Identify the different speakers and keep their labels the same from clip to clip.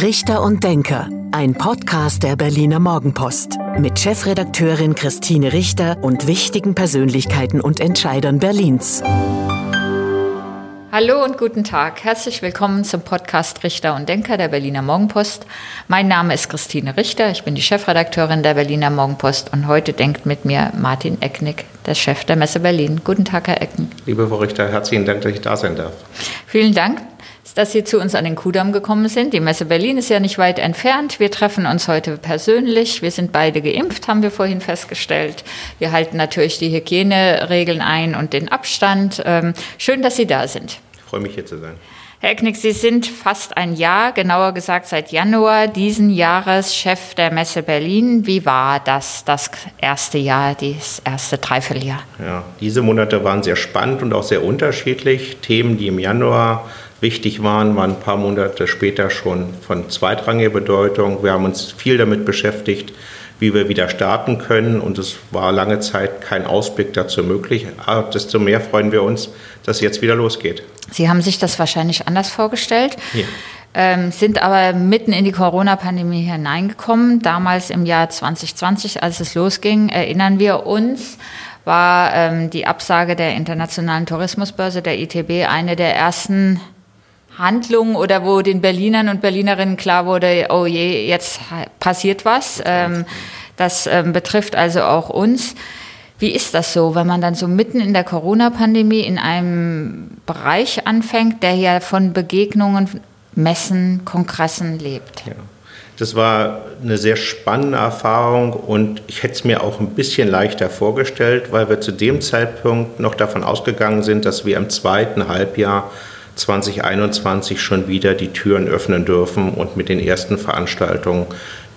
Speaker 1: Richter und Denker, ein Podcast der Berliner Morgenpost mit Chefredakteurin Christine Richter und wichtigen Persönlichkeiten und Entscheidern Berlins.
Speaker 2: Hallo und guten Tag. Herzlich willkommen zum Podcast Richter und Denker der Berliner Morgenpost. Mein Name ist Christine Richter. Ich bin die Chefredakteurin der Berliner Morgenpost und heute denkt mit mir Martin Ecknick, der Chef der Messe Berlin. Guten Tag, Herr Ecknick.
Speaker 3: Liebe Frau Richter, herzlichen Dank, dass ich da sein darf.
Speaker 2: Vielen Dank dass Sie zu uns an den Kudamm gekommen sind. Die Messe Berlin ist ja nicht weit entfernt. Wir treffen uns heute persönlich. Wir sind beide geimpft, haben wir vorhin festgestellt. Wir halten natürlich die Hygieneregeln ein und den Abstand. Ähm, schön, dass Sie da sind.
Speaker 3: Ich freue mich hier zu sein.
Speaker 2: Herr Ecknick, Sie sind fast ein Jahr, genauer gesagt seit Januar diesen Jahres Chef der Messe Berlin. Wie war das, das erste Jahr, das erste Dreivierteljahr?
Speaker 3: Ja, diese Monate waren sehr spannend und auch sehr unterschiedlich. Themen, die im Januar wichtig waren, waren ein paar Monate später schon von zweitrangiger Bedeutung. Wir haben uns viel damit beschäftigt, wie wir wieder starten können und es war lange Zeit kein Ausblick dazu möglich. Aber desto mehr freuen wir uns, dass es jetzt wieder losgeht.
Speaker 2: Sie haben sich das wahrscheinlich anders vorgestellt. Ja. Ähm, sind aber mitten in die Corona-Pandemie hineingekommen. Damals im Jahr 2020, als es losging, erinnern wir uns, war ähm, die Absage der Internationalen Tourismusbörse, der ITB, eine der ersten Handlungen oder wo den Berlinern und Berlinerinnen klar wurde, oh je, jetzt passiert was. Ähm, das ähm, betrifft also auch uns. Wie ist das so, wenn man dann so mitten in der Corona-Pandemie in einem Bereich anfängt, der ja von Begegnungen, Messen, Kongressen lebt? Ja.
Speaker 3: Das war eine sehr spannende Erfahrung und ich hätte es mir auch ein bisschen leichter vorgestellt, weil wir zu dem Zeitpunkt noch davon ausgegangen sind, dass wir im zweiten Halbjahr 2021 schon wieder die Türen öffnen dürfen und mit den ersten Veranstaltungen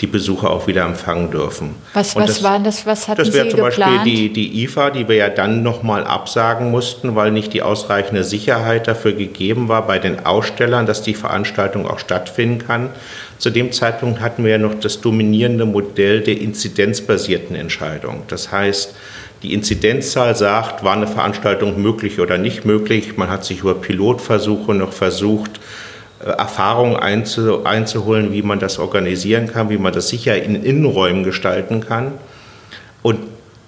Speaker 3: die Besucher auch wieder empfangen dürfen.
Speaker 2: Was, was das, waren das? Was hatten
Speaker 3: das wäre
Speaker 2: zum
Speaker 3: geplant? Beispiel die, die IFA, die wir ja dann nochmal absagen mussten, weil nicht die ausreichende Sicherheit dafür gegeben war bei den Ausstellern, dass die Veranstaltung auch stattfinden kann. Zu dem Zeitpunkt hatten wir ja noch das dominierende Modell der inzidenzbasierten Entscheidung. Das heißt, die Inzidenzzahl sagt, war eine Veranstaltung möglich oder nicht möglich. Man hat sich über Pilotversuche noch versucht, äh, Erfahrungen einzu, einzuholen, wie man das organisieren kann, wie man das sicher in Innenräumen gestalten kann. Und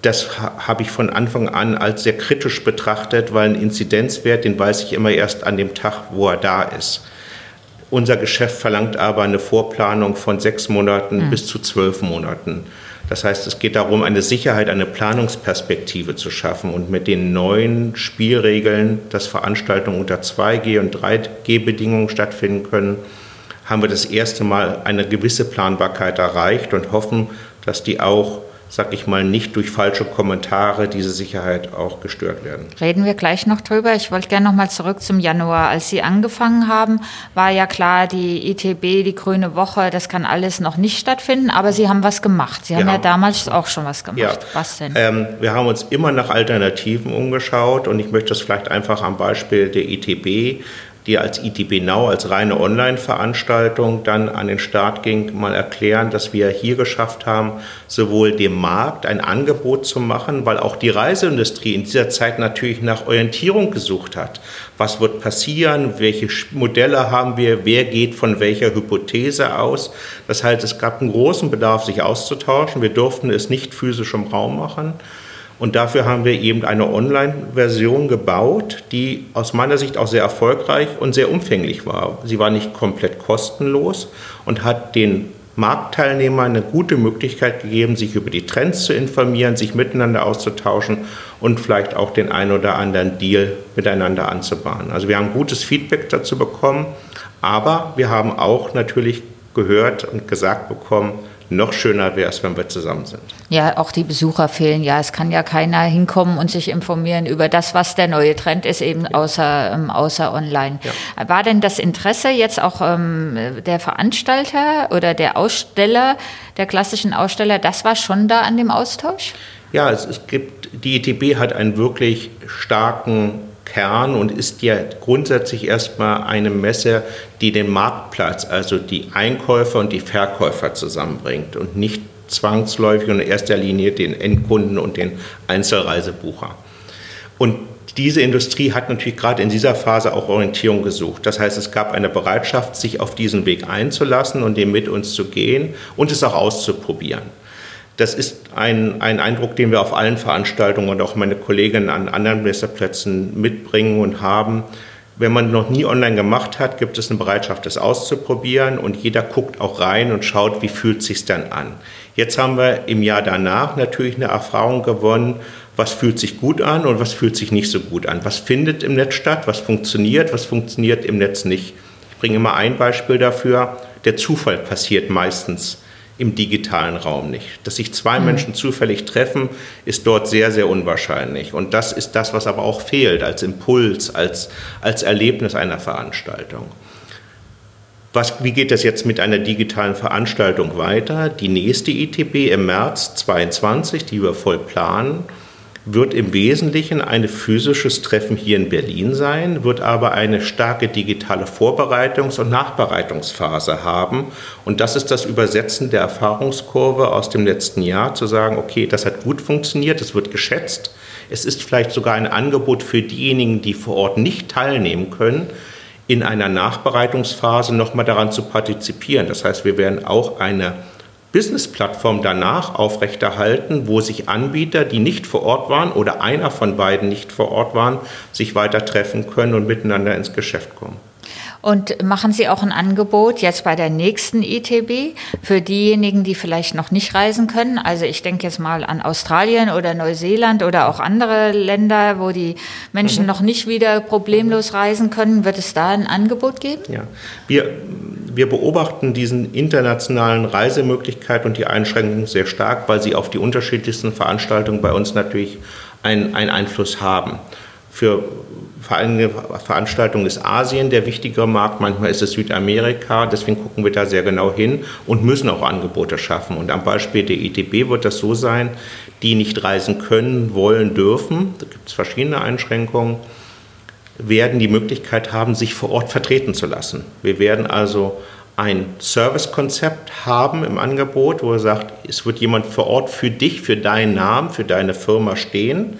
Speaker 3: das habe ich von Anfang an als sehr kritisch betrachtet, weil ein Inzidenzwert, den weiß ich immer erst an dem Tag, wo er da ist. Unser Geschäft verlangt aber eine Vorplanung von sechs Monaten mhm. bis zu zwölf Monaten. Das heißt, es geht darum, eine Sicherheit, eine Planungsperspektive zu schaffen und mit den neuen Spielregeln, dass Veranstaltungen unter 2G- und 3G-Bedingungen stattfinden können, haben wir das erste Mal eine gewisse Planbarkeit erreicht und hoffen, dass die auch sag ich mal, nicht durch falsche Kommentare diese Sicherheit auch gestört werden.
Speaker 2: Reden wir gleich noch drüber. Ich wollte gerne noch mal zurück zum Januar. Als Sie angefangen haben, war ja klar, die ITB, die Grüne Woche, das kann alles noch nicht stattfinden, aber Sie haben was gemacht. Sie haben ja, ja damals auch schon was gemacht. Ja.
Speaker 3: Was denn? Ähm, wir haben uns immer nach Alternativen umgeschaut und ich möchte das vielleicht einfach am Beispiel der ITB die als ITB Now, als reine Online-Veranstaltung dann an den Start ging, mal erklären, dass wir hier geschafft haben, sowohl dem Markt ein Angebot zu machen, weil auch die Reiseindustrie in dieser Zeit natürlich nach Orientierung gesucht hat. Was wird passieren? Welche Modelle haben wir? Wer geht von welcher Hypothese aus? Das heißt, es gab einen großen Bedarf, sich auszutauschen. Wir durften es nicht physisch im Raum machen. Und dafür haben wir eben eine Online-Version gebaut, die aus meiner Sicht auch sehr erfolgreich und sehr umfänglich war. Sie war nicht komplett kostenlos und hat den Marktteilnehmern eine gute Möglichkeit gegeben, sich über die Trends zu informieren, sich miteinander auszutauschen und vielleicht auch den einen oder anderen Deal miteinander anzubahnen. Also wir haben gutes Feedback dazu bekommen, aber wir haben auch natürlich gehört und gesagt bekommen, noch schöner wäre es, wenn wir zusammen sind.
Speaker 2: Ja, auch die Besucher fehlen. Ja, es kann ja keiner hinkommen und sich informieren über das, was der neue Trend ist, eben außer, ähm, außer online. Ja. War denn das Interesse jetzt auch ähm, der Veranstalter oder der Aussteller, der klassischen Aussteller, das war schon da an dem Austausch?
Speaker 3: Ja, es, es gibt, die ETB hat einen wirklich starken Kern und ist ja grundsätzlich erstmal eine Messe, die den Marktplatz, also die Einkäufer und die Verkäufer zusammenbringt und nicht zwangsläufig und in erster Linie den Endkunden und den Einzelreisebucher. Und diese Industrie hat natürlich gerade in dieser Phase auch Orientierung gesucht. Das heißt, es gab eine Bereitschaft, sich auf diesen Weg einzulassen und den mit uns zu gehen und es auch auszuprobieren. Das ist ein, ein Eindruck, den wir auf allen Veranstaltungen und auch meine Kolleginnen an anderen Messerplätzen mitbringen und haben. Wenn man noch nie online gemacht hat, gibt es eine Bereitschaft, das auszuprobieren und jeder guckt auch rein und schaut, wie fühlt sich dann an. Jetzt haben wir im Jahr danach natürlich eine Erfahrung gewonnen, was fühlt sich gut an und was fühlt sich nicht so gut an. Was findet im Netz statt, was funktioniert, was funktioniert im Netz nicht. Ich bringe immer ein Beispiel dafür. Der Zufall passiert meistens im digitalen Raum nicht. Dass sich zwei mhm. Menschen zufällig treffen, ist dort sehr, sehr unwahrscheinlich. Und das ist das, was aber auch fehlt als Impuls, als, als Erlebnis einer Veranstaltung. Was, wie geht das jetzt mit einer digitalen Veranstaltung weiter? Die nächste ITB im März 2022, die wir voll planen, wird im Wesentlichen ein physisches Treffen hier in Berlin sein, wird aber eine starke digitale Vorbereitungs- und Nachbereitungsphase haben. Und das ist das Übersetzen der Erfahrungskurve aus dem letzten Jahr, zu sagen, okay, das hat gut funktioniert, es wird geschätzt. Es ist vielleicht sogar ein Angebot für diejenigen, die vor Ort nicht teilnehmen können, in einer Nachbereitungsphase nochmal daran zu partizipieren. Das heißt, wir werden auch eine Business-Plattform danach aufrechterhalten, wo sich Anbieter, die nicht vor Ort waren oder einer von beiden nicht vor Ort waren, sich weiter treffen können und miteinander ins Geschäft kommen.
Speaker 2: Und machen Sie auch ein Angebot jetzt bei der nächsten ITB für diejenigen, die vielleicht noch nicht reisen können? Also ich denke jetzt mal an Australien oder Neuseeland oder auch andere Länder, wo die Menschen mhm. noch nicht wieder problemlos reisen können. Wird es da ein Angebot geben?
Speaker 3: Ja, wir, wir beobachten diesen internationalen Reisemöglichkeit und die Einschränkungen sehr stark, weil sie auf die unterschiedlichsten Veranstaltungen bei uns natürlich einen, einen Einfluss haben. Für Veranstaltungen ist Asien der wichtigere Markt, manchmal ist es Südamerika, deswegen gucken wir da sehr genau hin und müssen auch Angebote schaffen. Und am Beispiel der ITB wird das so sein, die nicht reisen können, wollen, dürfen, da gibt es verschiedene Einschränkungen, werden die Möglichkeit haben, sich vor Ort vertreten zu lassen. Wir werden also ein Servicekonzept haben im Angebot, wo er sagt, es wird jemand vor Ort für dich, für deinen Namen, für deine Firma stehen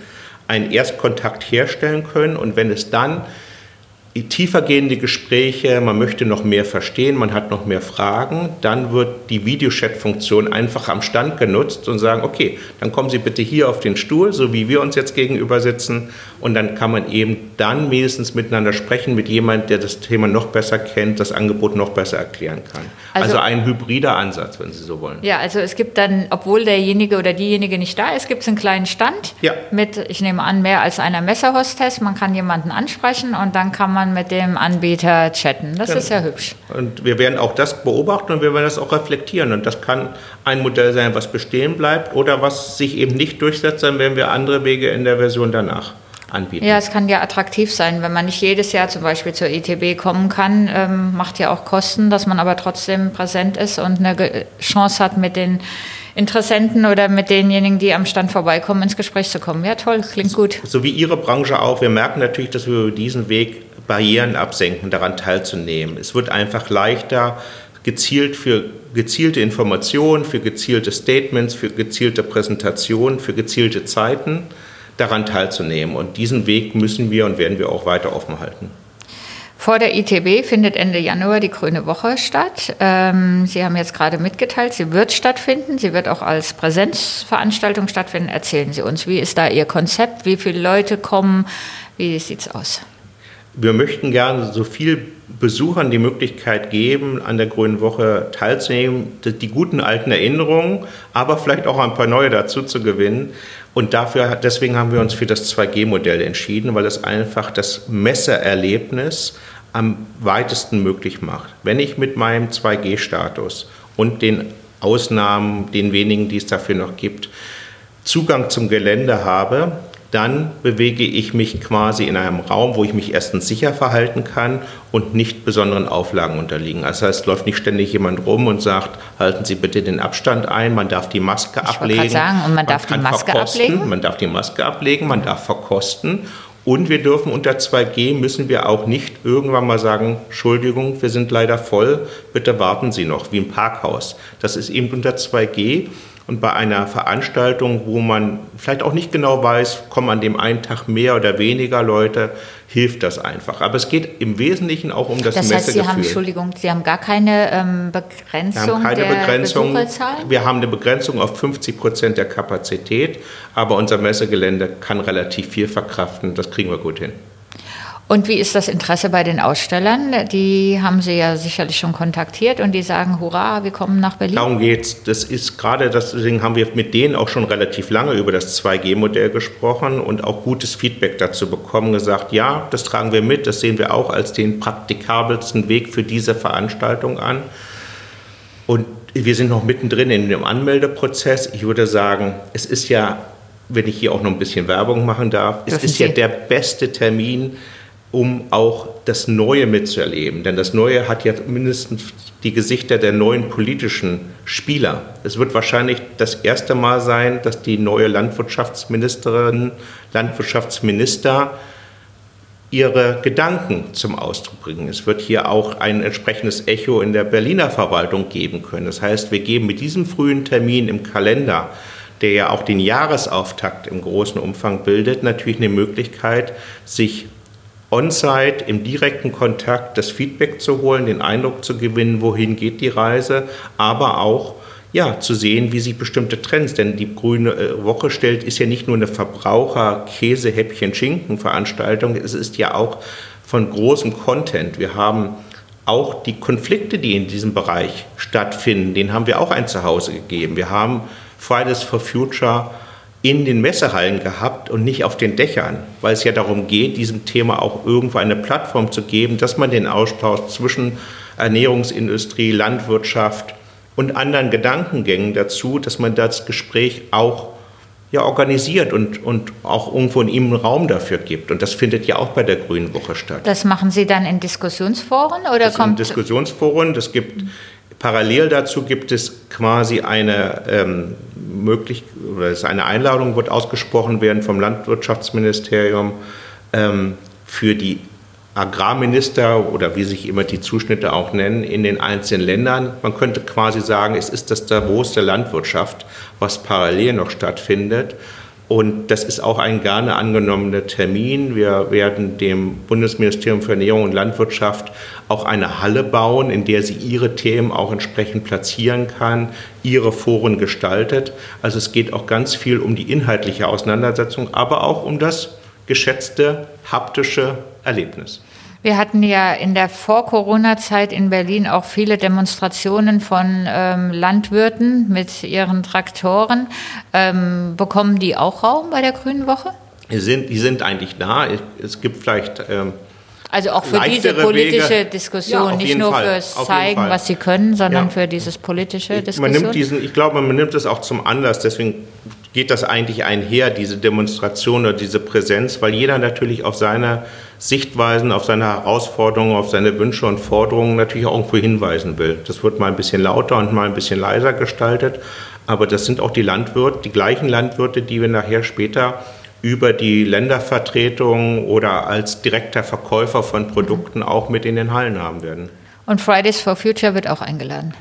Speaker 3: einen Erstkontakt herstellen können. Und wenn es dann tiefergehende Gespräche, man möchte noch mehr verstehen, man hat noch mehr Fragen, dann wird die Videochat-Funktion einfach am Stand genutzt und sagen, okay, dann kommen Sie bitte hier auf den Stuhl, so wie wir uns jetzt gegenüber sitzen und dann kann man eben dann wenigstens miteinander sprechen mit jemandem, der das Thema noch besser kennt, das Angebot noch besser erklären kann. Also, also ein hybrider Ansatz, wenn Sie so wollen.
Speaker 2: Ja, also es gibt dann, obwohl derjenige oder diejenige nicht da ist, gibt es einen kleinen Stand ja. mit, ich nehme an, mehr als einer Messerhostess. Man kann jemanden ansprechen und dann kann man mit dem Anbieter chatten. Das genau. ist ja hübsch.
Speaker 3: Und wir werden auch das beobachten und wir werden das auch reflektieren. Und das kann ein Modell sein, was bestehen bleibt oder was sich eben nicht durchsetzt, dann werden wir andere Wege in der Version danach anbieten.
Speaker 2: Ja, es kann ja attraktiv sein, wenn man nicht jedes Jahr zum Beispiel zur ITB kommen kann, ähm, macht ja auch Kosten, dass man aber trotzdem präsent ist und eine Chance hat, mit den Interessenten oder mit denjenigen, die am Stand vorbeikommen, ins Gespräch zu kommen. Ja, toll, klingt gut.
Speaker 3: So wie Ihre Branche auch. Wir merken natürlich, dass wir über diesen Weg Barrieren absenken, daran teilzunehmen. Es wird einfach leichter, gezielt für gezielte Informationen, für gezielte Statements, für gezielte Präsentationen, für gezielte Zeiten daran teilzunehmen. Und diesen Weg müssen wir und werden wir auch weiter offen halten.
Speaker 2: Vor der ITB findet Ende Januar die Grüne Woche statt. Ähm, Sie haben jetzt gerade mitgeteilt, sie wird stattfinden. Sie wird auch als Präsenzveranstaltung stattfinden. Erzählen Sie uns, wie ist da Ihr Konzept? Wie viele Leute kommen? Wie sieht es aus?
Speaker 3: Wir möchten gerne so viel Besuchern die Möglichkeit geben, an der Grünen Woche teilzunehmen, die guten alten Erinnerungen, aber vielleicht auch ein paar neue dazu zu gewinnen. Und dafür, deswegen haben wir uns für das 2G-Modell entschieden, weil es einfach das Messererlebnis am weitesten möglich macht. Wenn ich mit meinem 2G-Status und den Ausnahmen, den wenigen, die es dafür noch gibt, Zugang zum Gelände habe, dann bewege ich mich quasi in einem Raum, wo ich mich erstens sicher verhalten kann und nicht besonderen Auflagen unterliegen. Das heißt, läuft nicht ständig jemand rum und sagt, halten Sie bitte den Abstand ein, man darf die Maske ich ablegen.
Speaker 2: Sagen, und man, man darf die Maske ablegen?
Speaker 3: Man darf die Maske ablegen, man darf verkosten und wir dürfen unter 2G, müssen wir auch nicht irgendwann mal sagen, Entschuldigung, wir sind leider voll, bitte warten Sie noch, wie im Parkhaus. Das ist eben unter 2G Und bei einer Veranstaltung, wo man vielleicht auch nicht genau weiß, kommen an dem einen Tag mehr oder weniger Leute, hilft das einfach. Aber es geht im Wesentlichen auch um das, das heißt,
Speaker 2: Sie haben, Entschuldigung, Sie haben gar keine ähm, Begrenzung wir haben keine der Begrenzung.
Speaker 3: Wir haben eine Begrenzung auf 50 Prozent der Kapazität, aber unser Messegelände kann relativ viel verkraften. Das kriegen wir gut hin.
Speaker 2: Und wie ist das Interesse bei den Ausstellern? Die haben Sie ja sicherlich schon kontaktiert und die sagen, hurra, wir kommen nach Berlin.
Speaker 3: Darum geht's. Das ist gerade, deswegen haben wir mit denen auch schon relativ lange über das 2G-Modell gesprochen und auch gutes Feedback dazu bekommen, gesagt, ja, das tragen wir mit, das sehen wir auch als den praktikabelsten Weg für diese Veranstaltung an. Und wir sind noch mittendrin in dem Anmeldeprozess. Ich würde sagen, es ist ja, wenn ich hier auch noch ein bisschen Werbung machen darf, es ist ja der beste Termin, um auch das Neue mitzuerleben. Denn das Neue hat ja mindestens die Gesichter der neuen politischen Spieler. Es wird wahrscheinlich das erste Mal sein, dass die neue Landwirtschaftsministerin, Landwirtschaftsminister ihre Gedanken zum Ausdruck bringen. Es wird hier auch ein entsprechendes Echo in der Berliner Verwaltung geben können. Das heißt, wir geben mit diesem frühen Termin im Kalender der ja auch den Jahresauftakt im großen Umfang bildet, natürlich eine Möglichkeit, sich on-site im direkten Kontakt das Feedback zu holen, den Eindruck zu gewinnen, wohin geht die Reise, aber auch ja, zu sehen, wie sich bestimmte Trends, denn die Grüne äh, Woche stellt, ist ja nicht nur eine Verbraucher-Käse-Häppchen-Schinken-Veranstaltung, es ist ja auch von großem Content. Wir haben auch die Konflikte, die in diesem Bereich stattfinden, denen haben wir auch ein Zuhause gegeben. Wir haben Fridays for Future in den Messehallen gehabt und nicht auf den Dächern, weil es ja darum geht, diesem Thema auch irgendwo eine Plattform zu geben, dass man den Austausch zwischen Ernährungsindustrie, Landwirtschaft und anderen Gedankengängen dazu, dass man das Gespräch auch ja, organisiert und, und auch irgendwo in ihm einen Raum dafür gibt. Und das findet ja auch bei der Grünen Woche statt.
Speaker 2: Das machen Sie dann in Diskussionsforen oder
Speaker 3: das
Speaker 2: kommt
Speaker 3: Diskussionsforen? Das gibt parallel dazu gibt es quasi eine ähm, möglich, oder es eine Einladung wird ausgesprochen werden vom Landwirtschaftsministerium ähm, für die Agrarminister oder wie sich immer die Zuschnitte auch nennen in den einzelnen Ländern. Man könnte quasi sagen, es ist das Davos der Landwirtschaft, was parallel noch stattfindet. Und das ist auch ein gerne angenommener Termin. Wir werden dem Bundesministerium für Ernährung und Landwirtschaft auch eine Halle bauen, in der sie ihre Themen auch entsprechend platzieren kann, ihre Foren gestaltet. Also es geht auch ganz viel um die inhaltliche Auseinandersetzung, aber auch um das geschätzte haptische Erlebnis.
Speaker 2: Wir hatten ja in der Vor-Corona-Zeit in Berlin auch viele Demonstrationen von ähm, Landwirten mit ihren Traktoren. Ähm, bekommen die auch Raum bei der Grünen Woche?
Speaker 3: Die sind, die sind eigentlich da. Es gibt vielleicht. Ähm,
Speaker 2: also auch für diese politische Wege. Diskussion, ja, nicht nur Fall. fürs Zeigen, was sie können, sondern ja. für dieses politische Diskussion.
Speaker 3: Man nimmt diesen, ich glaube, man nimmt es auch zum Anlass. Deswegen geht das eigentlich einher, diese Demonstration oder diese Präsenz, weil jeder natürlich auf seine Sichtweisen, auf seine Herausforderungen, auf seine Wünsche und Forderungen natürlich auch irgendwo hinweisen will. Das wird mal ein bisschen lauter und mal ein bisschen leiser gestaltet, aber das sind auch die Landwirte, die gleichen Landwirte, die wir nachher später über die Ländervertretung oder als direkter Verkäufer von Produkten auch mit in den Hallen haben werden.
Speaker 2: Und Fridays for Future wird auch eingeladen.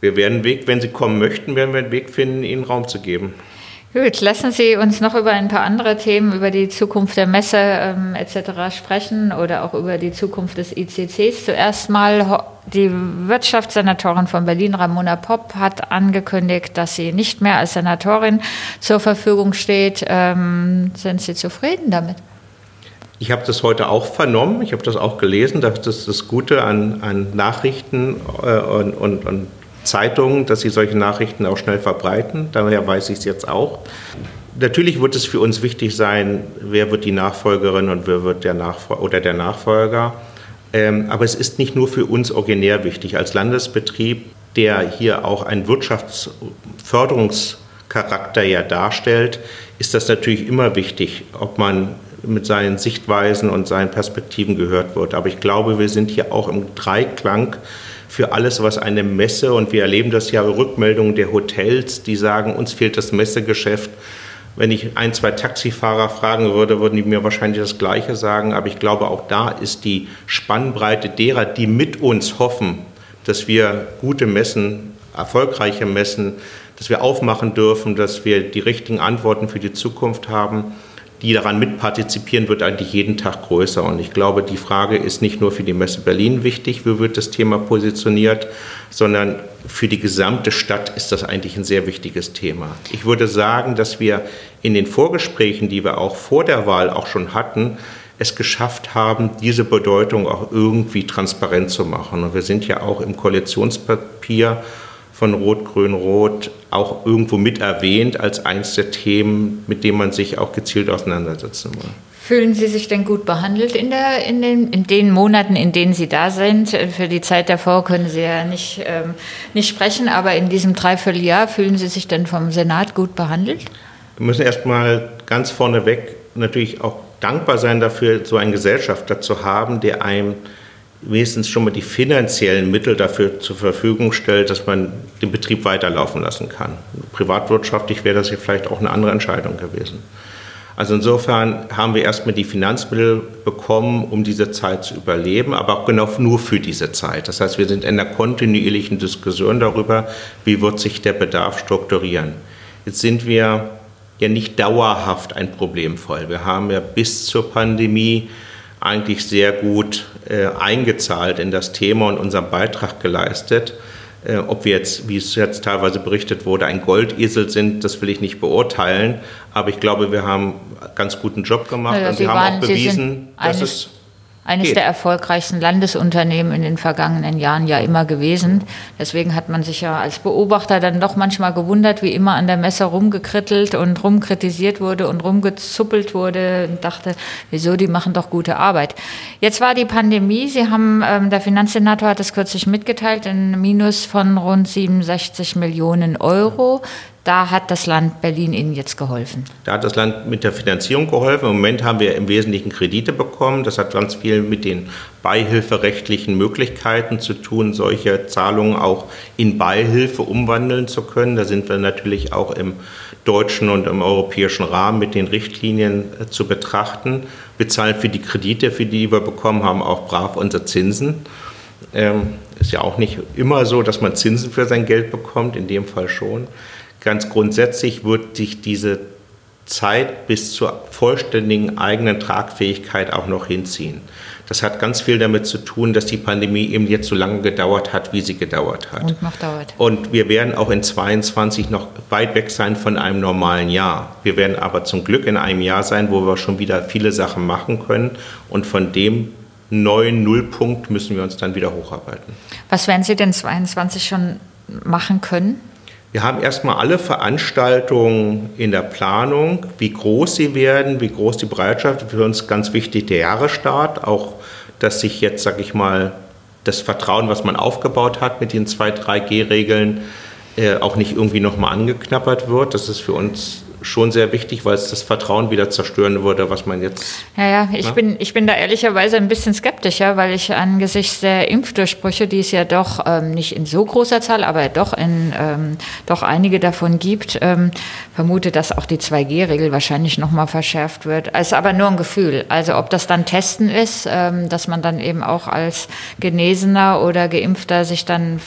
Speaker 3: Wir werden einen Weg, wenn Sie kommen möchten, werden wir einen Weg finden, Ihnen Raum zu geben.
Speaker 2: Gut, lassen Sie uns noch über ein paar andere Themen, über die Zukunft der Messe ähm, etc. sprechen oder auch über die Zukunft des ICCs. Zuerst mal die Wirtschaftssenatorin von Berlin, Ramona Popp, hat angekündigt, dass sie nicht mehr als Senatorin zur Verfügung steht. Ähm, sind Sie zufrieden damit?
Speaker 3: Ich habe das heute auch vernommen, ich habe das auch gelesen, das ist das Gute an, an Nachrichten äh, und, und, und Zeitungen, dass sie solche Nachrichten auch schnell verbreiten. Daher weiß ich es jetzt auch. Natürlich wird es für uns wichtig sein, wer wird die Nachfolgerin und wer wird der Nachfolger oder der Nachfolger. Ähm, aber es ist nicht nur für uns originär wichtig. Als Landesbetrieb, der hier auch einen Wirtschaftsförderungscharakter ja darstellt, ist das natürlich immer wichtig, ob man mit seinen Sichtweisen und seinen Perspektiven gehört wird. Aber ich glaube, wir sind hier auch im Dreiklang für alles, was eine Messe, und wir erleben das ja Rückmeldungen der Hotels, die sagen, uns fehlt das Messegeschäft. Wenn ich ein, zwei Taxifahrer fragen würde, würden die mir wahrscheinlich das Gleiche sagen. Aber ich glaube, auch da ist die Spannbreite derer, die mit uns hoffen, dass wir gute Messen, erfolgreiche Messen dass wir aufmachen dürfen, dass wir die richtigen Antworten für die Zukunft haben die daran mitpartizipieren, wird eigentlich jeden Tag größer. Und ich glaube, die Frage ist nicht nur für die Messe Berlin wichtig, wie wird das Thema positioniert, sondern für die gesamte Stadt ist das eigentlich ein sehr wichtiges Thema. Ich würde sagen, dass wir in den Vorgesprächen, die wir auch vor der Wahl auch schon hatten, es geschafft haben, diese Bedeutung auch irgendwie transparent zu machen. Und wir sind ja auch im Koalitionspapier von Rot-Grün-Rot auch irgendwo mit erwähnt als eins der Themen, mit dem man sich auch gezielt auseinandersetzen will.
Speaker 2: Fühlen Sie sich denn gut behandelt in, der, in, den, in den Monaten, in denen Sie da sind? Für die Zeit davor können Sie ja nicht, ähm, nicht sprechen, aber in diesem Dreivierteljahr fühlen Sie sich denn vom Senat gut behandelt?
Speaker 3: Wir müssen erstmal ganz vorneweg natürlich auch dankbar sein dafür, so einen Gesellschafter zu haben, der einem wenigstens schon mal die finanziellen Mittel dafür zur Verfügung stellt, dass man den Betrieb weiterlaufen lassen kann. Privatwirtschaftlich wäre das hier vielleicht auch eine andere Entscheidung gewesen. Also insofern haben wir erstmal die Finanzmittel bekommen, um diese Zeit zu überleben, aber auch genau nur für diese Zeit. Das heißt, wir sind in einer kontinuierlichen Diskussion darüber, wie wird sich der Bedarf strukturieren. Jetzt sind wir ja nicht dauerhaft ein Problemfall. Wir haben ja bis zur Pandemie eigentlich sehr gut äh, eingezahlt in das Thema und unseren Beitrag geleistet. Äh, ob wir jetzt, wie es jetzt teilweise berichtet wurde, ein Goldesel sind, das will ich nicht beurteilen. Aber ich glaube, wir haben einen ganz guten Job gemacht.
Speaker 2: Ja,
Speaker 3: und Sie,
Speaker 2: Sie
Speaker 3: haben auch bewiesen, dass es
Speaker 2: eines
Speaker 3: geht.
Speaker 2: der erfolgreichsten Landesunternehmen in den vergangenen Jahren ja immer gewesen. Deswegen hat man sich ja als Beobachter dann doch manchmal gewundert, wie immer an der Messe rumgekrittelt und rumkritisiert wurde und rumgezuppelt wurde und dachte, wieso, die machen doch gute Arbeit. Jetzt war die Pandemie, Sie haben, ähm, der Finanzsenator hat es kürzlich mitgeteilt, ein Minus von rund 67 Millionen Euro. Da hat das Land Berlin Ihnen jetzt geholfen.
Speaker 3: Da hat das Land mit der Finanzierung geholfen. Im Moment haben wir im Wesentlichen Kredite bekommen. Das hat ganz viel mit den beihilferechtlichen Möglichkeiten zu tun, solche Zahlungen auch in Beihilfe umwandeln zu können. Da sind wir natürlich auch im deutschen und im europäischen Rahmen mit den Richtlinien äh, zu betrachten. Wir zahlen für die Kredite, für die wir bekommen haben, auch brav unsere Zinsen. Ähm, ist ja auch nicht immer so, dass man Zinsen für sein Geld bekommt, in dem Fall schon. Ganz grundsätzlich wird sich diese Zeit bis zur vollständigen eigenen Tragfähigkeit auch noch hinziehen. Das hat ganz viel damit zu tun, dass die Pandemie eben jetzt so lange gedauert hat, wie sie gedauert hat.
Speaker 2: Und noch dauert.
Speaker 3: Und wir werden auch in 22 noch weit weg sein von einem normalen Jahr. Wir werden aber zum Glück in einem Jahr sein, wo wir schon wieder viele Sachen machen können. Und von dem neuen Nullpunkt müssen wir uns dann wieder hocharbeiten.
Speaker 2: Was werden Sie denn 22 schon machen können?
Speaker 3: Wir haben erstmal alle Veranstaltungen in der Planung, wie groß sie werden, wie groß die Bereitschaft. Für uns ganz wichtig der Jahresstart, auch dass sich jetzt, sag ich mal, das Vertrauen, was man aufgebaut hat mit den zwei, drei G-Regeln, äh, auch nicht irgendwie nochmal angeknappert wird. Das ist für uns schon sehr wichtig, weil es das Vertrauen wieder zerstören würde, was man jetzt.
Speaker 2: Ja, ja, ich, bin, ich bin da ehrlicherweise ein bisschen skeptischer, weil ich angesichts der Impfdurchbrüche, die es ja doch ähm, nicht in so großer Zahl, aber doch, in, ähm, doch einige davon gibt, ähm, vermute, dass auch die 2G-Regel wahrscheinlich nochmal verschärft wird. Es ist aber nur ein Gefühl. Also ob das dann Testen ist, ähm, dass man dann eben auch als Genesener oder Geimpfter sich dann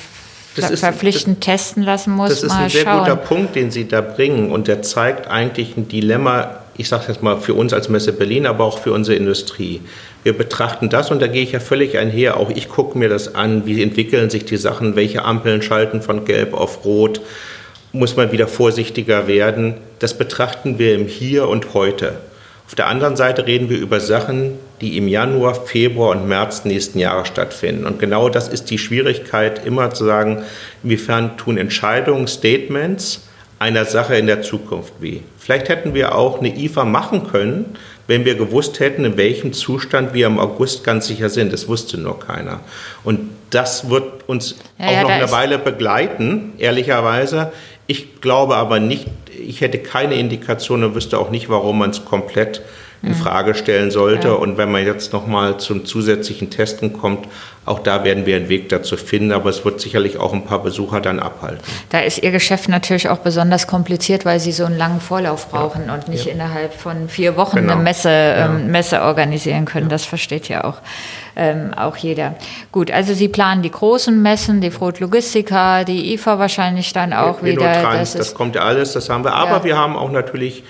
Speaker 2: das ist, verpflichtend das, testen lassen muss.
Speaker 3: Das ist ein sehr schauen. guter Punkt, den Sie da bringen und der zeigt eigentlich ein Dilemma, ich sage jetzt mal für uns als Messe Berlin, aber auch für unsere Industrie. Wir betrachten das und da gehe ich ja völlig einher, auch ich gucke mir das an, wie entwickeln sich die Sachen, welche Ampeln schalten von gelb auf rot, muss man wieder vorsichtiger werden. Das betrachten wir im Hier und heute. Auf der anderen Seite reden wir über Sachen, die im Januar, Februar und März nächsten Jahres stattfinden. Und genau das ist die Schwierigkeit, immer zu sagen, inwiefern tun Entscheidungen, Statements einer Sache in der Zukunft weh. Vielleicht hätten wir auch eine IFA machen können, wenn wir gewusst hätten, in welchem Zustand wir im August ganz sicher sind. Das wusste nur keiner. Und das wird uns ja, auch ja, noch eine Weile begleiten, ehrlicherweise. Ich glaube aber nicht, ich hätte keine Indikation und wüsste auch nicht, warum man es komplett in Frage stellen sollte. Ja. Und wenn man jetzt nochmal zum zusätzlichen Testen kommt, auch da werden wir einen Weg dazu finden, aber es wird sicherlich auch ein paar Besucher dann abhalten.
Speaker 2: Da ist Ihr Geschäft natürlich auch besonders kompliziert, weil Sie so einen langen Vorlauf brauchen ja. und nicht ja. innerhalb von vier Wochen genau. eine Messe, ähm, Messe organisieren können. Das versteht ja auch, ähm, auch jeder. Gut, also Sie planen die großen Messen, die Frot Logistica, die IFA wahrscheinlich dann auch wieder.
Speaker 3: Das, das kommt ja alles, das haben wir. Aber wir haben auch natürlich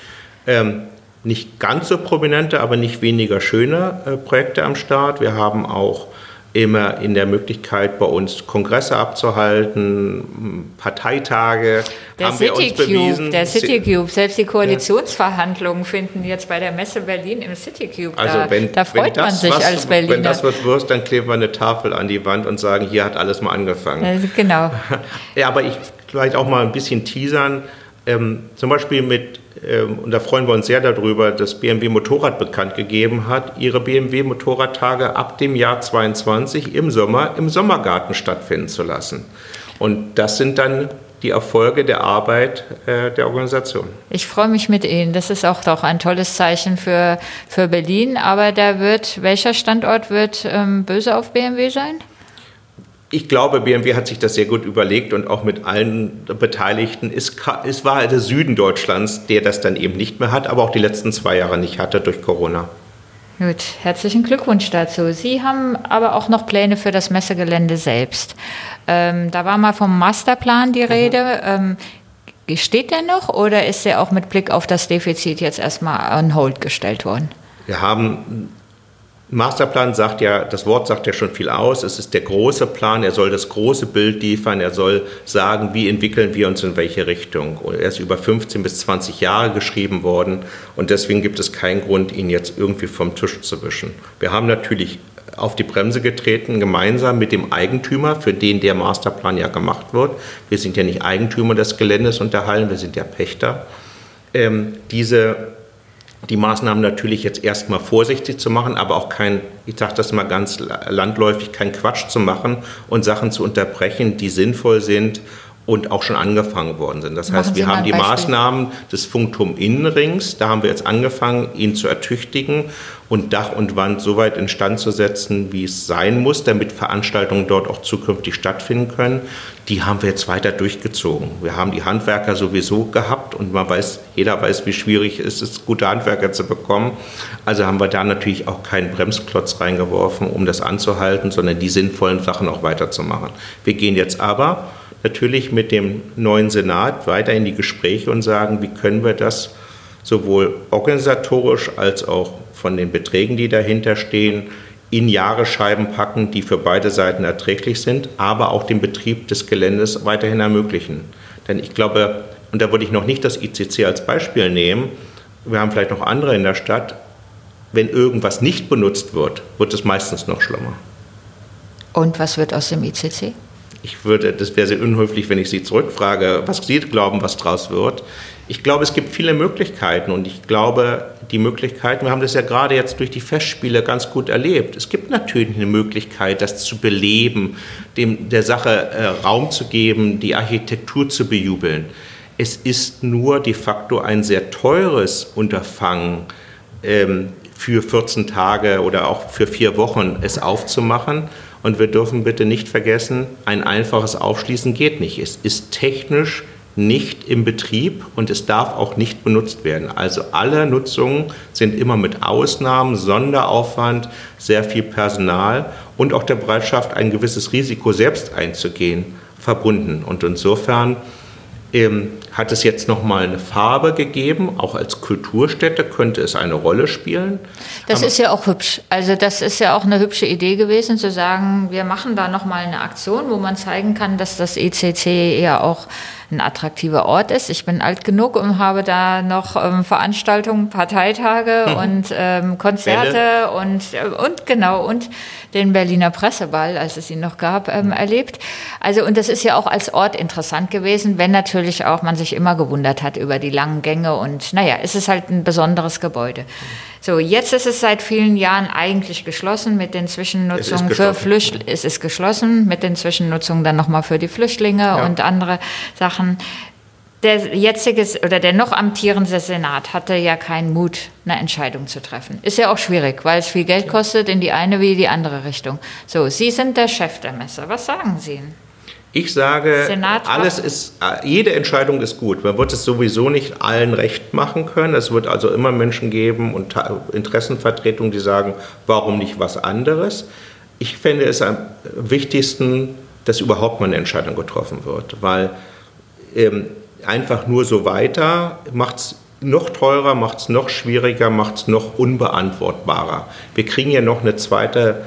Speaker 3: ähm, nicht ganz so prominente, aber nicht weniger schöne äh, Projekte am Start. Wir haben auch immer in der Möglichkeit, bei uns Kongresse abzuhalten, Parteitage.
Speaker 2: Der haben City wir uns bewiesen. der City Cube, selbst die Koalitionsverhandlungen finden jetzt bei der Messe Berlin im City Cube.
Speaker 3: Also da, wenn, da freut wenn man sich was, als Berliner. Wenn das was wirst, dann kleben wir eine Tafel an die Wand und sagen, hier hat alles mal angefangen.
Speaker 2: Also genau.
Speaker 3: ja, aber ich vielleicht auch mal ein bisschen teasern. Ähm, zum Beispiel mit und da freuen wir uns sehr darüber, dass BMW Motorrad bekannt gegeben hat, ihre BMW Motorradtage ab dem Jahr 22 im Sommer im Sommergarten stattfinden zu lassen. Und das sind dann die Erfolge der Arbeit äh, der Organisation.
Speaker 2: Ich freue mich mit Ihnen. Das ist auch doch ein tolles Zeichen für, für Berlin. Aber da wird, welcher Standort wird ähm, böse auf BMW sein?
Speaker 3: Ich glaube, BMW hat sich das sehr gut überlegt und auch mit allen Beteiligten. Es, es war der Süden Deutschlands, der das dann eben nicht mehr hat, aber auch die letzten zwei Jahre nicht hatte durch Corona.
Speaker 2: Gut, herzlichen Glückwunsch dazu. Sie haben aber auch noch Pläne für das Messegelände selbst. Ähm, da war mal vom Masterplan die mhm. Rede. Mhm. Ähm, steht der noch oder ist der auch mit Blick auf das Defizit jetzt erstmal on hold gestellt worden?
Speaker 3: Wir haben Masterplan sagt ja, das Wort sagt ja schon viel aus. Es ist der große Plan, er soll das große Bild liefern, er soll sagen, wie entwickeln wir uns in welche Richtung. Er ist über 15 bis 20 Jahre geschrieben worden und deswegen gibt es keinen Grund, ihn jetzt irgendwie vom Tisch zu wischen. Wir haben natürlich auf die Bremse getreten, gemeinsam mit dem Eigentümer, für den der Masterplan ja gemacht wird. Wir sind ja nicht Eigentümer des Geländes und der Hallen, wir sind ja Pächter. Ähm, diese die Maßnahmen natürlich jetzt erstmal vorsichtig zu machen, aber auch kein, ich sage das mal ganz landläufig, kein Quatsch zu machen und Sachen zu unterbrechen, die sinnvoll sind und auch schon angefangen worden sind. Das heißt, wir haben die Beispiel. Maßnahmen des Funktum Innenrings, da haben wir jetzt angefangen, ihn zu ertüchtigen und Dach und Wand so weit instand zu setzen, wie es sein muss, damit Veranstaltungen dort auch zukünftig stattfinden können. Die haben wir jetzt weiter durchgezogen. Wir haben die Handwerker sowieso gehabt und man weiß, jeder weiß, wie schwierig es ist, gute Handwerker zu bekommen. Also haben wir da natürlich auch keinen Bremsklotz reingeworfen, um das anzuhalten, sondern die sinnvollen Sachen auch weiterzumachen. Wir gehen jetzt aber natürlich mit dem neuen Senat weiter in die Gespräche und sagen, wie können wir das sowohl organisatorisch als auch von den Beträgen, die dahinter stehen, in Jahresscheiben packen, die für beide Seiten erträglich sind, aber auch den Betrieb des Geländes weiterhin ermöglichen. Denn ich glaube, und da würde ich noch nicht das ICC als Beispiel nehmen, wir haben vielleicht noch andere in der Stadt, wenn irgendwas nicht benutzt wird, wird es meistens noch schlimmer.
Speaker 2: Und was wird aus dem ICC?
Speaker 3: Ich würde, das wäre sehr unhöflich, wenn ich Sie zurückfrage, was Sie glauben, was draus wird. Ich glaube, es gibt viele Möglichkeiten und ich glaube, die Möglichkeiten, wir haben das ja gerade jetzt durch die Festspiele ganz gut erlebt. Es gibt natürlich eine Möglichkeit, das zu beleben, dem, der Sache äh, Raum zu geben, die Architektur zu bejubeln. Es ist nur de facto ein sehr teures Unterfangen, ähm, für 14 Tage oder auch für vier Wochen es aufzumachen. Und wir dürfen bitte nicht vergessen, ein einfaches Aufschließen geht nicht. Es ist technisch nicht im Betrieb und es darf auch nicht benutzt werden. Also alle Nutzungen sind immer mit Ausnahmen, Sonderaufwand, sehr viel Personal und auch der Bereitschaft, ein gewisses Risiko selbst einzugehen, verbunden. Und insofern ähm, hat es jetzt nochmal eine Farbe gegeben. Auch als Kulturstätte könnte es eine Rolle spielen.
Speaker 2: Das Aber ist ja auch hübsch. Also das ist ja auch eine hübsche Idee gewesen, zu sagen, wir machen da nochmal eine Aktion, wo man zeigen kann, dass das ECC ja auch ein attraktiver Ort ist. Ich bin alt genug und habe da noch ähm, Veranstaltungen, Parteitage hm. und ähm, Konzerte und, äh, und genau und den Berliner Presseball, als es ihn noch gab, ähm, erlebt. Also und das ist ja auch als Ort interessant gewesen, wenn natürlich auch man sich immer gewundert hat über die langen Gänge und naja, es ist halt ein besonderes Gebäude. So, jetzt ist es seit vielen Jahren eigentlich geschlossen mit den Zwischennutzungen für Flüchtlinge. Es ist geschlossen mit den Zwischennutzungen dann nochmal für die Flüchtlinge ja. und andere Sachen. der jetzige oder der noch amtierende Senat hatte ja keinen Mut, eine Entscheidung zu treffen. Ist ja auch schwierig, weil es viel Geld kostet in die eine wie die andere Richtung. So, Sie sind der Chef der Messe. Was sagen Sie?
Speaker 3: Ich sage, Senat alles ist, jede Entscheidung ist gut. Man wird es sowieso nicht allen recht machen können. Es wird also immer Menschen geben und Interessenvertretungen, die sagen, warum nicht was anderes. Ich fände es am wichtigsten, dass überhaupt mal eine Entscheidung getroffen wird, weil ähm, einfach nur so weiter macht es noch teurer, macht es noch schwieriger, macht es noch unbeantwortbarer. Wir kriegen ja noch eine zweite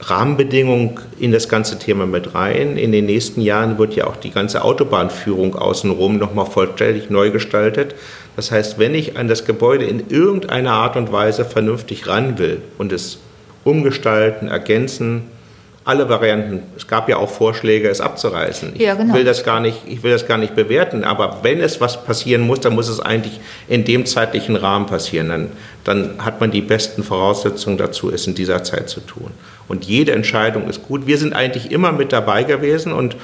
Speaker 3: Rahmenbedingung in das ganze Thema mit rein. In den nächsten Jahren wird ja auch die ganze Autobahnführung außenrum nochmal vollständig neu gestaltet. Das heißt, wenn ich an das Gebäude in irgendeiner Art und Weise vernünftig ran will und es umgestalten, ergänzen, alle Varianten. Es gab ja auch Vorschläge, es abzureißen. Ich, ja, genau. will das gar nicht, ich will das gar nicht bewerten, aber wenn es was passieren muss, dann muss es eigentlich in dem zeitlichen Rahmen passieren. Dann, dann hat man die besten Voraussetzungen dazu, es in dieser Zeit zu tun. Und jede Entscheidung ist gut. Wir sind eigentlich immer mit dabei gewesen und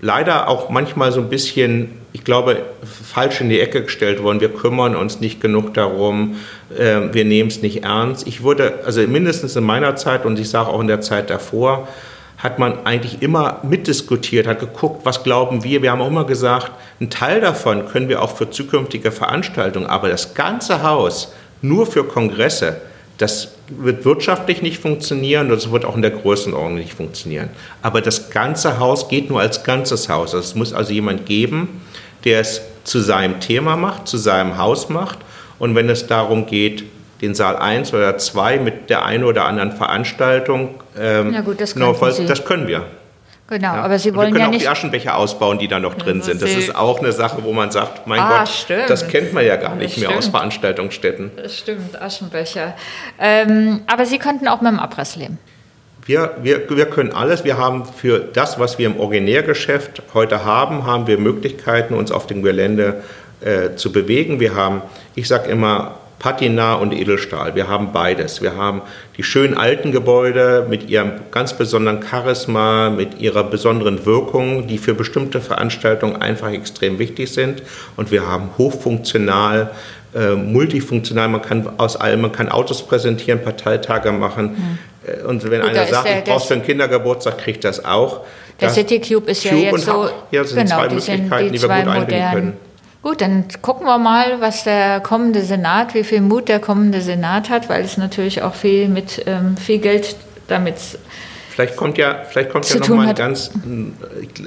Speaker 3: leider auch manchmal so ein bisschen ich glaube, falsch in die Ecke gestellt worden. Wir kümmern uns nicht genug darum, äh, wir nehmen es nicht ernst. Ich wurde, also mindestens in meiner Zeit und ich sage auch in der Zeit davor, hat man eigentlich immer mitdiskutiert, hat geguckt, was glauben wir. Wir haben auch immer gesagt, ein Teil davon können wir auch für zukünftige Veranstaltungen, aber das ganze Haus nur für Kongresse, das wird wirtschaftlich nicht funktionieren und es wird auch in der Größenordnung nicht funktionieren. Aber das ganze Haus geht nur als ganzes Haus. Also es muss also jemand geben, der es zu seinem Thema macht, zu seinem Haus macht. Und wenn es darum geht, den Saal 1 oder 2 mit der einen oder anderen Veranstaltung,
Speaker 2: ähm, ja gut, das,
Speaker 3: genau, das können wir.
Speaker 2: Genau, ja. aber Sie wollen
Speaker 3: wir können
Speaker 2: ja
Speaker 3: auch
Speaker 2: nicht
Speaker 3: die Aschenbecher ausbauen, die da noch drin ja, sind. Das ist auch eine Sache, wo man sagt, mein ah, Gott, stimmt. das kennt man ja gar nicht mehr aus Veranstaltungsstätten.
Speaker 2: Das stimmt, Aschenbecher. Ähm, aber Sie könnten auch mit dem Abriss leben.
Speaker 3: Wir, wir, wir können alles. Wir haben für das, was wir im Originärgeschäft heute haben, haben wir Möglichkeiten, uns auf dem Gelände äh, zu bewegen. Wir haben, ich sage immer, Patina und Edelstahl. Wir haben beides. Wir haben die schönen alten Gebäude mit ihrem ganz besonderen Charisma, mit ihrer besonderen Wirkung, die für bestimmte Veranstaltungen einfach extrem wichtig sind. Und wir haben hochfunktional, äh, multifunktional. Man kann aus allem, man kann Autos präsentieren, Parteitage machen. Mhm. Äh, und wenn Gut, einer sagt, ich brauche für einen Kindergeburtstag, kriegt das auch.
Speaker 2: Der das City Cube ist ja jetzt so.
Speaker 3: Ja, sind genau, zwei Möglichkeiten, die, die wir gut einbinden können.
Speaker 2: Gut, dann gucken wir mal, was der kommende Senat, wie viel Mut der kommende Senat hat, weil es natürlich auch viel mit ähm, viel Geld damit
Speaker 3: Vielleicht kommt ja, vielleicht kommt ja noch mal ein ganz,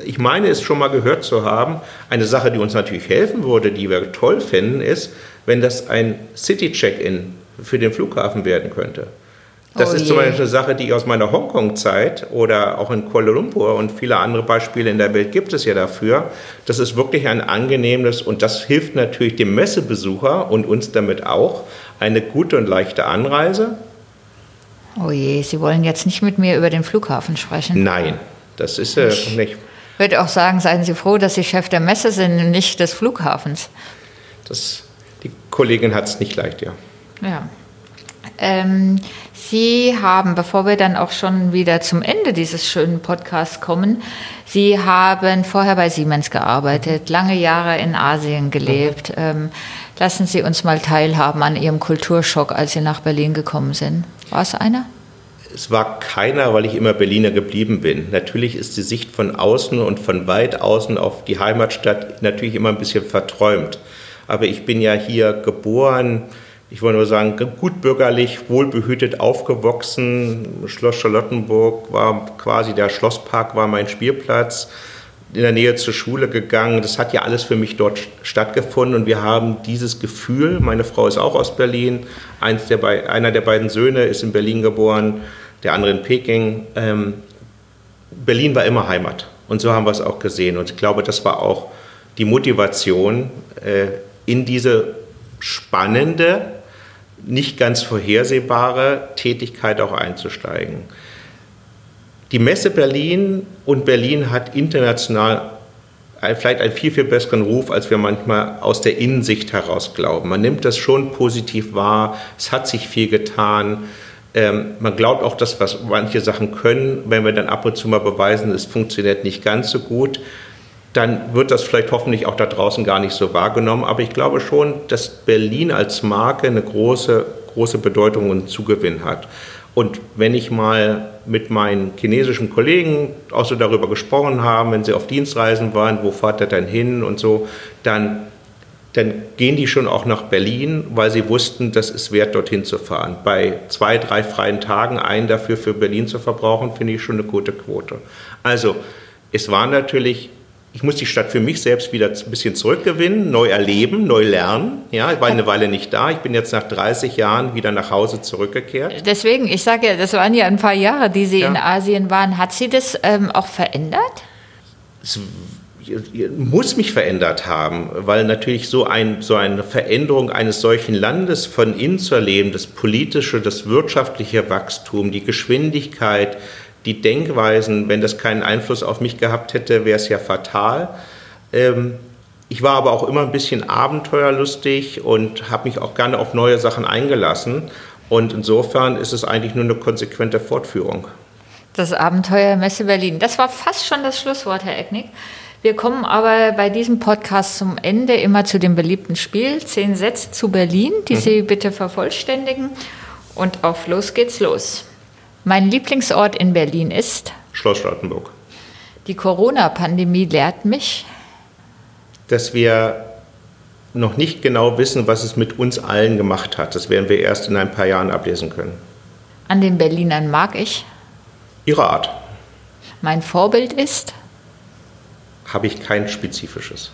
Speaker 3: ich meine es schon mal gehört zu haben, eine Sache, die uns natürlich helfen würde, die wir toll finden, ist, wenn das ein City-Check-In für den Flughafen werden könnte. Das oh ist zum Beispiel eine Sache, die ich aus meiner Hongkong-Zeit oder auch in Kuala Lumpur und viele andere Beispiele in der Welt gibt es ja dafür. Das ist wirklich ein angenehmes und das hilft natürlich dem Messebesucher und uns damit auch eine gute und leichte Anreise.
Speaker 2: Oh je, Sie wollen jetzt nicht mit mir über den Flughafen sprechen?
Speaker 3: Nein, das ist äh, ich nicht.
Speaker 2: Ich würde auch sagen, seien Sie froh, dass Sie Chef der Messe sind und nicht des Flughafens.
Speaker 3: Das, die Kollegin hat es nicht leicht, ja.
Speaker 2: Ja. Ähm, Sie haben, bevor wir dann auch schon wieder zum Ende dieses schönen Podcasts kommen, Sie haben vorher bei Siemens gearbeitet, lange Jahre in Asien gelebt. Mhm. Ähm, lassen Sie uns mal teilhaben an Ihrem Kulturschock, als Sie nach Berlin gekommen sind. War es einer?
Speaker 3: Es war keiner, weil ich immer Berliner geblieben bin. Natürlich ist die Sicht von außen und von weit außen auf die Heimatstadt natürlich immer ein bisschen verträumt. Aber ich bin ja hier geboren, ich wollte nur sagen, gut bürgerlich, wohlbehütet aufgewachsen. Schloss Charlottenburg war quasi der Schlosspark, war mein Spielplatz. In der Nähe zur Schule gegangen. Das hat ja alles für mich dort stattgefunden und wir haben dieses Gefühl. Meine Frau ist auch aus Berlin. Eins der einer der beiden Söhne ist in Berlin geboren, der andere in Peking. Ähm, Berlin war immer Heimat und so haben wir es auch gesehen. Und ich glaube, das war auch die Motivation, äh, in diese spannende, nicht ganz vorhersehbare Tätigkeit auch einzusteigen. Die Messe Berlin und Berlin hat international vielleicht einen viel, viel besseren Ruf, als wir manchmal aus der Innensicht heraus glauben. Man nimmt das schon positiv wahr, es hat sich viel getan. Ähm, man glaubt auch, dass was manche Sachen können, wenn wir dann ab und zu mal beweisen, es funktioniert nicht ganz so gut. Dann wird das vielleicht hoffentlich auch da draußen gar nicht so wahrgenommen. Aber ich glaube schon, dass Berlin als Marke eine große, große Bedeutung und Zugewinn hat. Und wenn ich mal mit meinen chinesischen Kollegen auch so darüber gesprochen habe, wenn sie auf Dienstreisen waren, wo fahrt er denn hin und so, dann, dann gehen die schon auch nach Berlin, weil sie wussten, das ist wert, dorthin zu fahren. Bei zwei, drei freien Tagen einen dafür für Berlin zu verbrauchen, finde ich schon eine gute Quote. Also es war natürlich ich muss die Stadt für mich selbst wieder ein bisschen zurückgewinnen, neu erleben, neu lernen. Ja, ich war eine Weile nicht da. Ich bin jetzt nach 30 Jahren wieder nach Hause zurückgekehrt.
Speaker 2: Deswegen, ich sage ja, das waren ja ein paar Jahre, die Sie ja. in Asien waren. Hat Sie das ähm, auch verändert?
Speaker 3: Es muss mich verändert haben, weil natürlich so, ein, so eine Veränderung eines solchen Landes von innen zu erleben, das politische, das wirtschaftliche Wachstum, die Geschwindigkeit, die Denkweisen, wenn das keinen Einfluss auf mich gehabt hätte, wäre es ja fatal. Ähm, ich war aber auch immer ein bisschen abenteuerlustig und habe mich auch gerne auf neue Sachen eingelassen. Und insofern ist es eigentlich nur eine konsequente Fortführung.
Speaker 2: Das Abenteuer Messe Berlin. Das war fast schon das Schlusswort, Herr Ecknick. Wir kommen aber bei diesem Podcast zum Ende immer zu dem beliebten Spiel. Zehn Sätze zu Berlin, die mhm. Sie bitte vervollständigen. Und auf los geht's los. Mein Lieblingsort in Berlin ist
Speaker 3: Schloss Charlottenburg.
Speaker 2: Die Corona-Pandemie lehrt mich,
Speaker 3: dass wir noch nicht genau wissen, was es mit uns allen gemacht hat. Das werden wir erst in ein paar Jahren ablesen können.
Speaker 2: An den Berlinern mag ich
Speaker 3: ihre Art.
Speaker 2: Mein Vorbild ist
Speaker 3: habe ich kein spezifisches.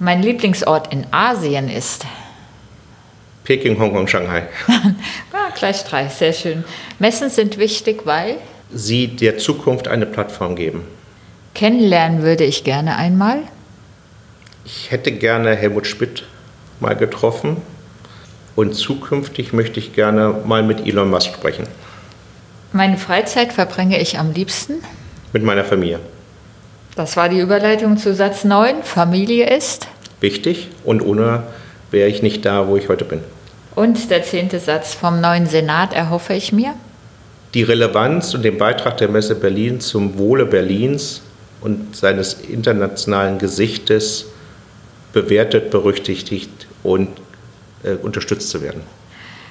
Speaker 2: Mein Lieblingsort in Asien ist
Speaker 3: Peking, Hongkong, Shanghai.
Speaker 2: gleich drei, sehr schön. Messen sind wichtig, weil?
Speaker 3: Sie der Zukunft eine Plattform geben.
Speaker 2: Kennenlernen würde ich gerne einmal.
Speaker 3: Ich hätte gerne Helmut Schmidt mal getroffen und zukünftig möchte ich gerne mal mit Elon Musk sprechen.
Speaker 2: Meine Freizeit verbringe ich am liebsten?
Speaker 3: Mit meiner Familie.
Speaker 2: Das war die Überleitung zu Satz 9. Familie ist?
Speaker 3: Wichtig und ohne wäre ich nicht da, wo ich heute bin.
Speaker 2: Und der zehnte Satz vom neuen Senat erhoffe ich mir?
Speaker 3: Die Relevanz und den Beitrag der Messe Berlin zum Wohle Berlins und seines internationalen Gesichtes bewertet, berücksichtigt und äh, unterstützt zu werden.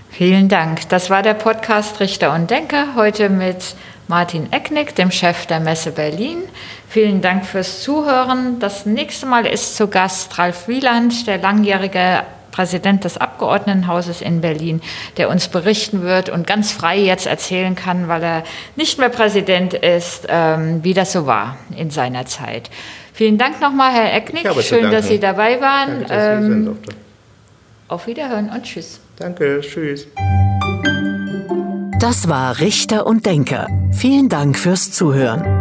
Speaker 2: Vielen Dank. Das war der Podcast Richter und Denker heute mit Martin Ecknick, dem Chef der Messe Berlin. Vielen Dank fürs Zuhören. Das nächste Mal ist zu Gast Ralf Wieland, der langjährige Präsident des Abgeordnetenhauses in Berlin, der uns berichten wird und ganz frei jetzt erzählen kann, weil er nicht mehr Präsident ist, ähm, wie das so war in seiner Zeit. Vielen Dank nochmal, Herr Ecknick. Schön, dass Sie dabei waren. Danke, ähm, auf Wiederhören und Tschüss.
Speaker 3: Danke, Tschüss.
Speaker 1: Das war Richter und Denker. Vielen Dank fürs Zuhören.